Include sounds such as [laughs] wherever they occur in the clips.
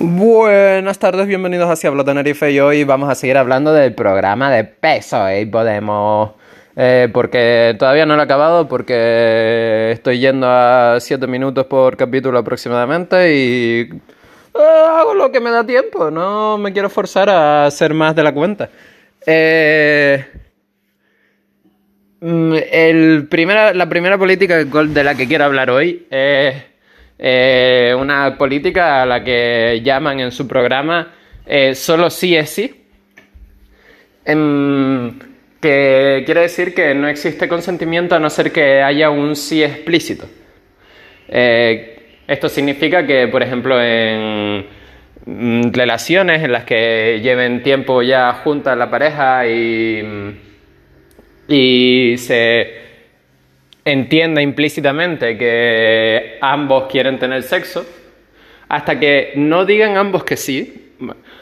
Buenas tardes, bienvenidos a Si Hablo Tenerife y hoy vamos a seguir hablando del programa de peso y Podemos. Eh, porque todavía no lo he acabado, porque estoy yendo a 7 minutos por capítulo aproximadamente y eh, hago lo que me da tiempo, no me quiero forzar a hacer más de la cuenta. Eh, mm, el primera, la primera política de la que quiero hablar hoy es eh, una política a la que llaman en su programa eh, solo sí es sí. Em, que quiere decir que no existe consentimiento a no ser que haya un sí explícito. Eh, esto significa que, por ejemplo, en mm, relaciones en las que lleven tiempo ya juntas la pareja y, y se entienda implícitamente que ambos quieren tener sexo, hasta que no digan ambos que sí,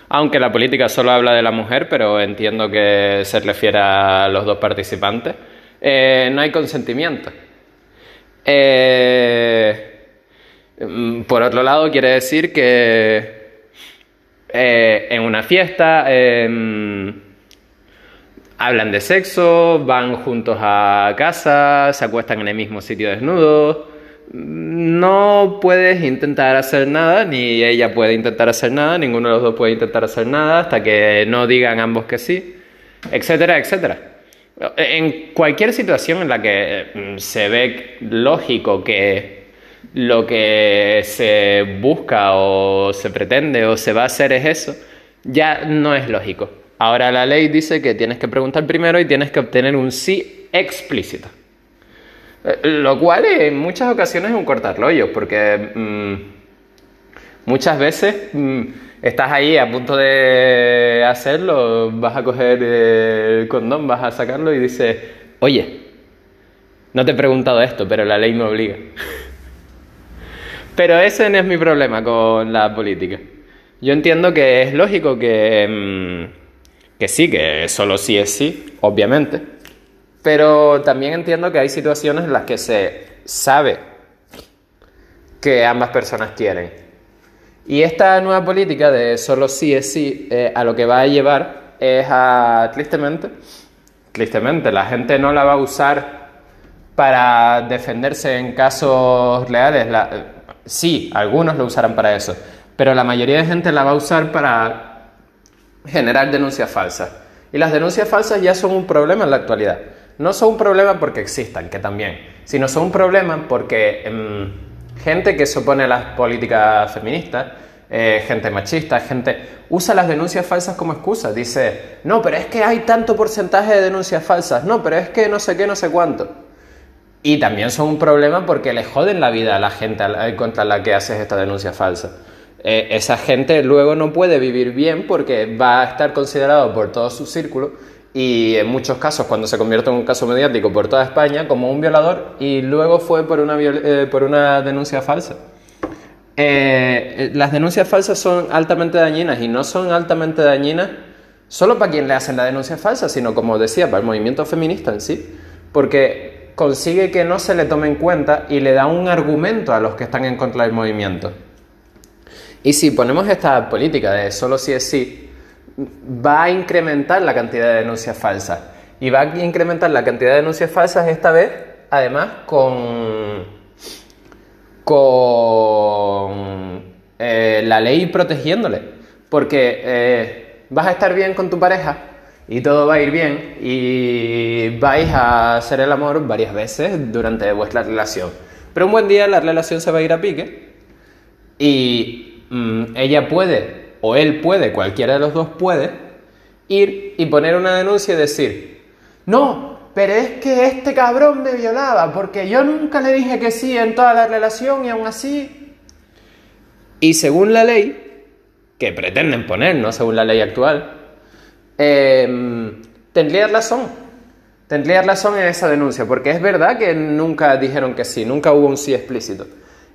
aunque la política solo habla de la mujer, pero entiendo que se refiere a los dos participantes, eh, no hay consentimiento. Eh, por otro lado, quiere decir que eh, en una fiesta em, hablan de sexo, van juntos a casa, se acuestan en el mismo sitio desnudos. No puedes intentar hacer nada, ni ella puede intentar hacer nada, ninguno de los dos puede intentar hacer nada hasta que no digan ambos que sí, etcétera, etcétera. En cualquier situación en la que mm, se ve lógico que lo que se busca o se pretende o se va a hacer es eso, ya no es lógico. Ahora la ley dice que tienes que preguntar primero y tienes que obtener un sí explícito. Eh, lo cual en muchas ocasiones es un cortarrollos, porque mm, muchas veces mm, estás ahí a punto de hacerlo, vas a coger el condón, vas a sacarlo y dices, oye, no te he preguntado esto, pero la ley me obliga. [laughs] pero ese no es mi problema con la política. Yo entiendo que es lógico que... Mm, que sí, que solo sí es sí, obviamente. Pero también entiendo que hay situaciones en las que se sabe que ambas personas quieren. Y esta nueva política de solo sí es sí, eh, a lo que va a llevar es a, tristemente, tristemente, la gente no la va a usar para defenderse en casos reales. sí, algunos lo usarán para eso, pero la mayoría de gente la va a usar para generar denuncias falsas. Y las denuncias falsas ya son un problema en la actualidad. No son un problema porque existan, que también, sino son un problema porque em, gente que se opone las políticas feministas, eh, gente machista, gente usa las denuncias falsas como excusa. Dice, no, pero es que hay tanto porcentaje de denuncias falsas, no, pero es que no sé qué, no sé cuánto. Y también son un problema porque le joden la vida a la gente contra la que haces esta denuncia falsa. Eh, esa gente luego no puede vivir bien porque va a estar considerado por todo su círculo y en muchos casos cuando se convierte en un caso mediático por toda España como un violador y luego fue por una, eh, por una denuncia falsa. Eh, las denuncias falsas son altamente dañinas y no son altamente dañinas solo para quien le hacen la denuncia falsa, sino como decía, para el movimiento feminista en sí, porque consigue que no se le tome en cuenta y le da un argumento a los que están en contra del movimiento. Y si ponemos esta política de solo si es sí, va a incrementar la cantidad de denuncias falsas. Y va a incrementar la cantidad de denuncias falsas esta vez, además, con, con eh, la ley protegiéndole. Porque eh, vas a estar bien con tu pareja y todo va a ir bien y vais a hacer el amor varias veces durante vuestra relación. Pero un buen día la relación se va a ir a pique y Mm, ella puede, o él puede, cualquiera de los dos puede, ir y poner una denuncia y decir, no, pero es que este cabrón me violaba, porque yo nunca le dije que sí en toda la relación y aún así... Y según la ley, que pretenden poner, no según la ley actual, eh, tendría razón. Tendría razón en esa denuncia, porque es verdad que nunca dijeron que sí, nunca hubo un sí explícito.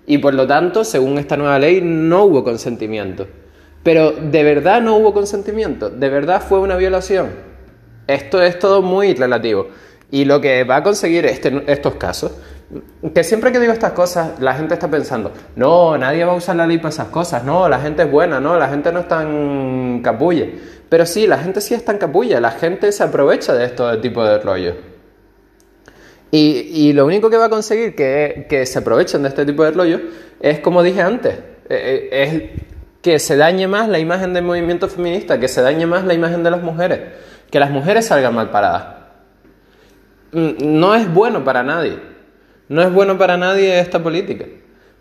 Y por lo tanto, según esta nueva ley, no hubo consentimiento. Pero de verdad no hubo consentimiento, de verdad fue una violación. Esto es todo muy relativo. Y lo que va a conseguir este, estos casos que siempre que digo estas cosas, la gente está pensando, no, nadie va a usar la ley para esas cosas, no, la gente es buena, no, la gente no es tan capulle. Pero sí, la gente sí es tan capulla, la gente se aprovecha de este tipo de rollo. Y, lo único que va a conseguir que, se aprovechen de este tipo de rollo es, como dije antes, eh, eh, es que se dañe más la imagen del movimiento feminista, que se dañe más la imagen de las mujeres, que las mujeres salgan mal paradas. No es bueno para nadie. No es bueno para nadie esta política.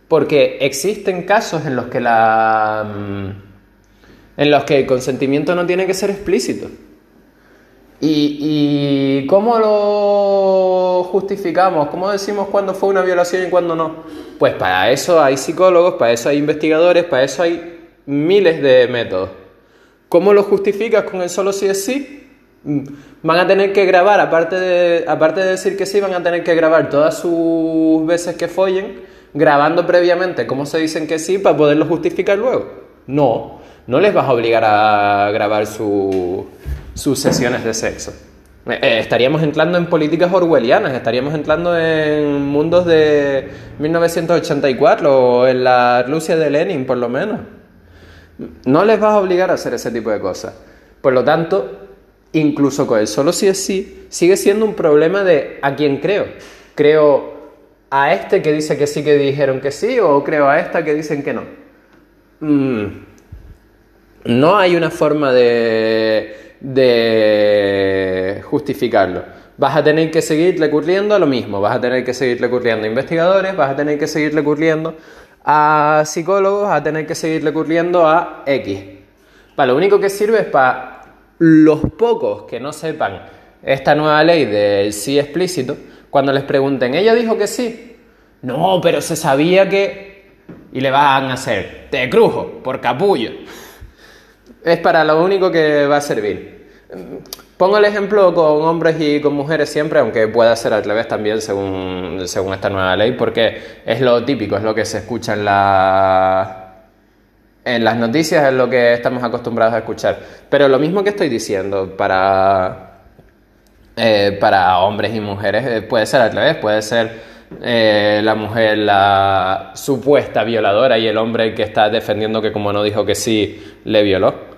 Porque existen casos en los que la. Mm, en los que el consentimiento no tiene que ser explícito. ¿Y, cómo lo justificamos? ¿Cómo decimos cuándo fue una violación y cuándo no? Pues para eso hay psicólogos, para eso hay investigadores, para eso hay miles de métodos. ¿Cómo lo justificas con el solo sí es sí? van a tener que grabar, aparte de, aparte de decir que sí, van a tener que grabar todas sus veces que follen, grabando previamente cómo se dicen que sí para poderlo justificar luego. No, no les vas a obligar a grabar sus sesiones de sexo. Eh, eh, estaríamos entrando en políticas orwellianas, estaríamos entrando en mundos de 1984 o en la Rusia de Lenin, por lo menos. No les vas a obligar a hacer ese tipo de cosas. Por lo tanto, incluso con el solo sí es sí, sigue siendo un problema de a quién creo. ¿Creo a este que dice que sí que dijeron que sí o creo a esta que dicen que no? Mm. No hay una forma de, de justificarlo. Vas a tener que seguir recurriendo a lo mismo, vas a tener que seguir recurriendo a investigadores, vas a tener que seguir recurriendo a psicólogos, vas a tener que seguir recurriendo a X. Para lo único que sirve es para los pocos que no sepan esta nueva ley del sí explícito, cuando les pregunten, ella dijo que sí. No, pero se sabía que... Y le van a hacer, te crujo, por capullo. Es para lo único que va a servir. Pongo el ejemplo con hombres y con mujeres siempre, aunque pueda ser al revés también según, según esta nueva ley, porque es lo típico, es lo que se escucha en la, en las noticias es lo que estamos acostumbrados a escuchar. Pero lo mismo que estoy diciendo para, eh, para hombres y mujeres eh, puede ser al revés, puede ser eh, la mujer la supuesta violadora y el hombre que está defendiendo que como no dijo que sí, le violó.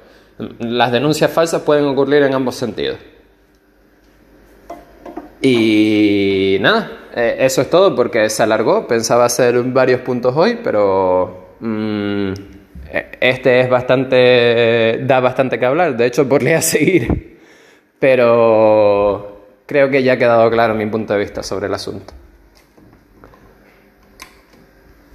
Las denuncias falsas pueden ocurrir en ambos sentidos. Y nada, eso es todo porque se alargó. Pensaba hacer varios puntos hoy, pero... Mm, este es bastante, da bastante que hablar, de hecho podría [laughs] seguir, pero creo que ya ha quedado claro mi punto de vista sobre el asunto.